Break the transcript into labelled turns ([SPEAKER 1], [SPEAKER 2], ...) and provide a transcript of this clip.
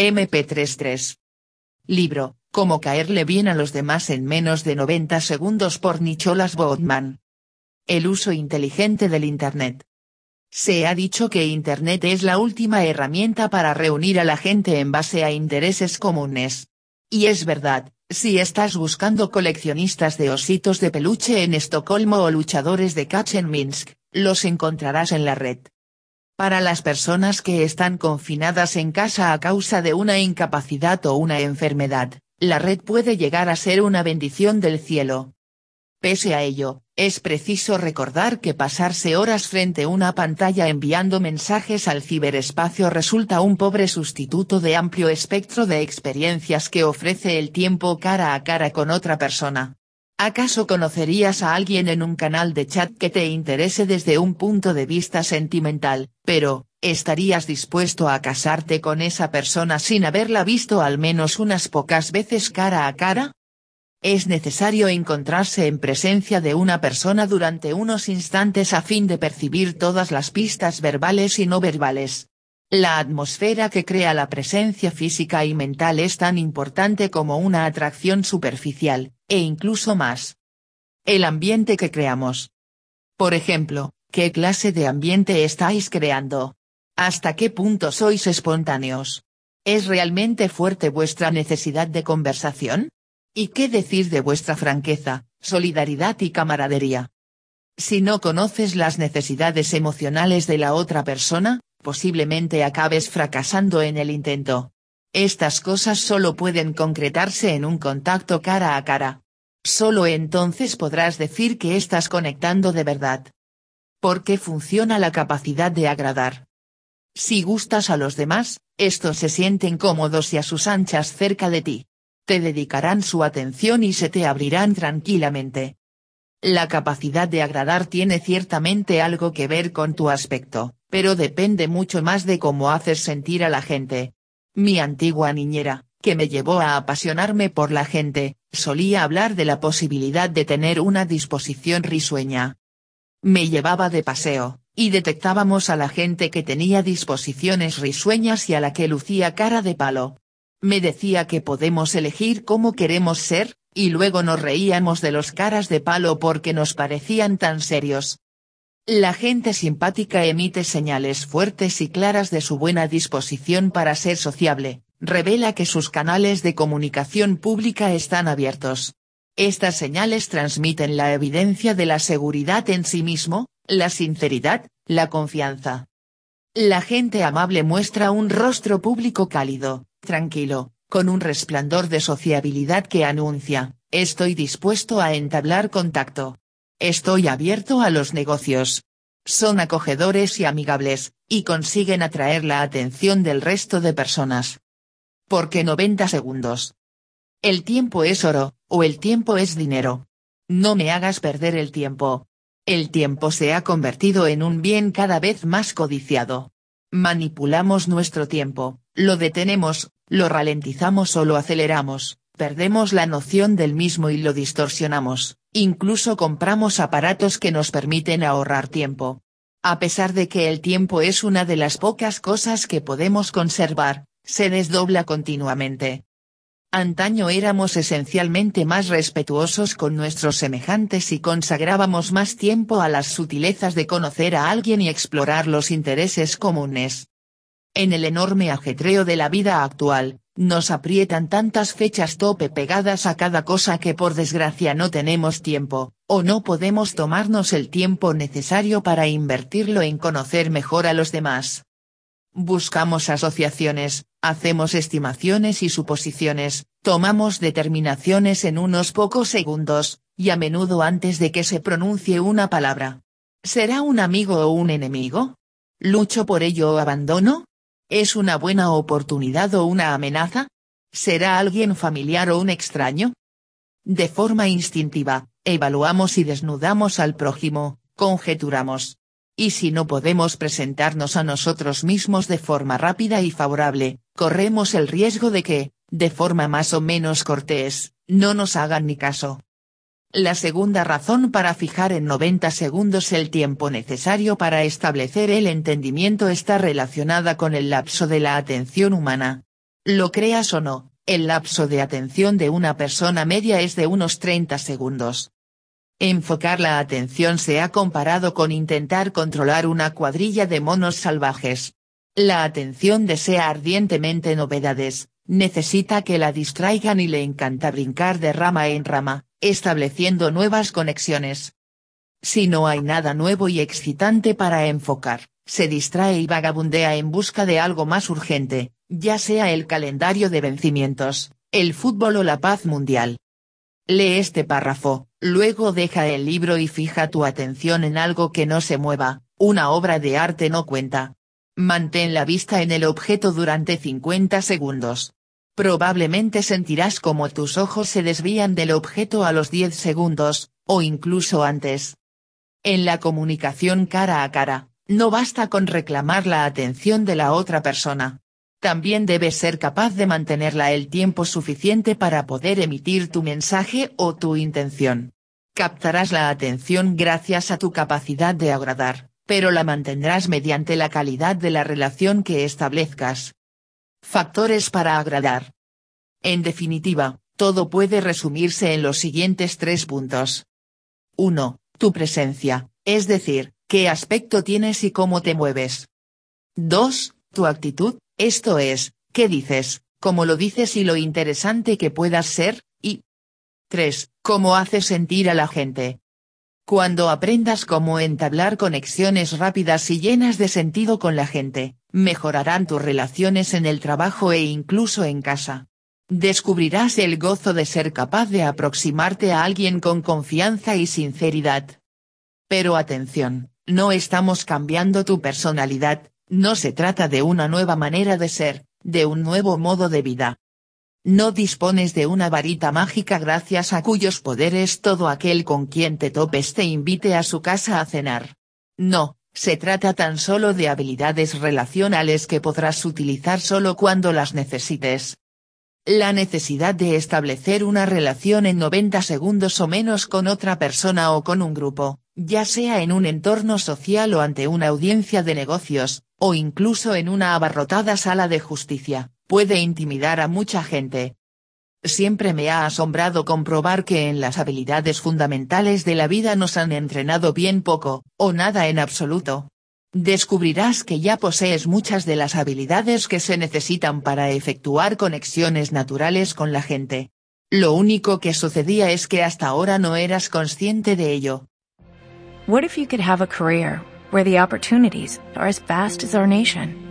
[SPEAKER 1] MP33. Libro, Cómo caerle bien a los demás en menos de 90 segundos por Nicholas Boatman. El uso inteligente del Internet. Se ha dicho que Internet es la última herramienta para reunir a la gente en base a intereses comunes. Y es verdad, si estás buscando coleccionistas de ositos de peluche en Estocolmo o luchadores de catch en Minsk, los encontrarás en la red. Para las personas que están confinadas en casa a causa de una incapacidad o una enfermedad, la red puede llegar a ser una bendición del cielo. Pese a ello, es preciso recordar que pasarse horas frente a una pantalla enviando mensajes al ciberespacio resulta un pobre sustituto de amplio espectro de experiencias que ofrece el tiempo cara a cara con otra persona. ¿Acaso conocerías a alguien en un canal de chat que te interese desde un punto de vista sentimental, pero, ¿estarías dispuesto a casarte con esa persona sin haberla visto al menos unas pocas veces cara a cara? Es necesario encontrarse en presencia de una persona durante unos instantes a fin de percibir todas las pistas verbales y no verbales. La atmósfera que crea la presencia física y mental es tan importante como una atracción superficial, e incluso más. El ambiente que creamos. Por ejemplo, ¿qué clase de ambiente estáis creando? ¿Hasta qué punto sois espontáneos? ¿Es realmente fuerte vuestra necesidad de conversación? ¿Y qué decir de vuestra franqueza, solidaridad y camaradería? Si no conoces las necesidades emocionales de la otra persona, posiblemente acabes fracasando en el intento. Estas cosas solo pueden concretarse en un contacto cara a cara. Solo entonces podrás decir que estás conectando de verdad. ¿Por qué funciona la capacidad de agradar? Si gustas a los demás, estos se sienten cómodos y a sus anchas cerca de ti te dedicarán su atención y se te abrirán tranquilamente. La capacidad de agradar tiene ciertamente algo que ver con tu aspecto, pero depende mucho más de cómo haces sentir a la gente. Mi antigua niñera, que me llevó a apasionarme por la gente, solía hablar de la posibilidad de tener una disposición risueña. Me llevaba de paseo, y detectábamos a la gente que tenía disposiciones risueñas y a la que lucía cara de palo. Me decía que podemos elegir cómo queremos ser, y luego nos reíamos de los caras de palo porque nos parecían tan serios. La gente simpática emite señales fuertes y claras de su buena disposición para ser sociable, revela que sus canales de comunicación pública están abiertos. Estas señales transmiten la evidencia de la seguridad en sí mismo, la sinceridad, la confianza. La gente amable muestra un rostro público cálido, tranquilo, con un resplandor de sociabilidad que anuncia, estoy dispuesto a entablar contacto. Estoy abierto a los negocios. Son acogedores y amigables, y consiguen atraer la atención del resto de personas. Porque 90 segundos. El tiempo es oro, o el tiempo es dinero. No me hagas perder el tiempo. El tiempo se ha convertido en un bien cada vez más codiciado. Manipulamos nuestro tiempo, lo detenemos, lo ralentizamos o lo aceleramos, perdemos la noción del mismo y lo distorsionamos, incluso compramos aparatos que nos permiten ahorrar tiempo. A pesar de que el tiempo es una de las pocas cosas que podemos conservar, se desdobla continuamente. Antaño éramos esencialmente más respetuosos con nuestros semejantes y consagrábamos más tiempo a las sutilezas de conocer a alguien y explorar los intereses comunes. En el enorme ajetreo de la vida actual, nos aprietan tantas fechas tope pegadas a cada cosa que por desgracia no tenemos tiempo, o no podemos tomarnos el tiempo necesario para invertirlo en conocer mejor a los demás. Buscamos asociaciones, hacemos estimaciones y suposiciones, tomamos determinaciones en unos pocos segundos, y a menudo antes de que se pronuncie una palabra. ¿Será un amigo o un enemigo? ¿Lucho por ello o abandono? ¿Es una buena oportunidad o una amenaza? ¿Será alguien familiar o un extraño? De forma instintiva, evaluamos y desnudamos al prójimo, conjeturamos. Y si no podemos presentarnos a nosotros mismos de forma rápida y favorable, corremos el riesgo de que, de forma más o menos cortés, no nos hagan ni caso. La segunda razón para fijar en 90 segundos el tiempo necesario para establecer el entendimiento está relacionada con el lapso de la atención humana. Lo creas o no, el lapso de atención de una persona media es de unos 30 segundos. Enfocar la atención se ha comparado con intentar controlar una cuadrilla de monos salvajes. La atención desea ardientemente novedades, necesita que la distraigan y le encanta brincar de rama en rama, estableciendo nuevas conexiones. Si no hay nada nuevo y excitante para enfocar, se distrae y vagabundea en busca de algo más urgente, ya sea el calendario de vencimientos, el fútbol o la paz mundial. Lee este párrafo, luego deja el libro y fija tu atención en algo que no se mueva, una obra de arte no cuenta. Mantén la vista en el objeto durante 50 segundos. Probablemente sentirás como tus ojos se desvían del objeto a los 10 segundos, o incluso antes. En la comunicación cara a cara, no basta con reclamar la atención de la otra persona. También debes ser capaz de mantenerla el tiempo suficiente para poder emitir tu mensaje o tu intención. Captarás la atención gracias a tu capacidad de agradar, pero la mantendrás mediante la calidad de la relación que establezcas. Factores para agradar. En definitiva, todo puede resumirse en los siguientes tres puntos. 1. Tu presencia, es decir, qué aspecto tienes y cómo te mueves. 2. Tu actitud, esto es, qué dices, cómo lo dices y lo interesante que puedas ser, y 3. Cómo haces sentir a la gente. Cuando aprendas cómo entablar conexiones rápidas y llenas de sentido con la gente, mejorarán tus relaciones en el trabajo e incluso en casa. Descubrirás el gozo de ser capaz de aproximarte a alguien con confianza y sinceridad. Pero atención, no estamos cambiando tu personalidad, no se trata de una nueva manera de ser, de un nuevo modo de vida. No dispones de una varita mágica gracias a cuyos poderes todo aquel con quien te topes te invite a su casa a cenar. No, se trata tan solo de habilidades relacionales que podrás utilizar solo cuando las necesites. La necesidad de establecer una relación en 90 segundos o menos con otra persona o con un grupo, ya sea en un entorno social o ante una audiencia de negocios, o incluso en una abarrotada sala de justicia, puede intimidar a mucha gente. Siempre me ha asombrado comprobar que en las habilidades fundamentales de la vida nos han entrenado bien poco, o nada en absoluto. Descubrirás que ya posees muchas de las habilidades que se necesitan para efectuar conexiones naturales con la gente. Lo único que sucedía es que hasta ahora no eras consciente de ello.
[SPEAKER 2] What if you could have a career where the opportunities are as vast as our nation?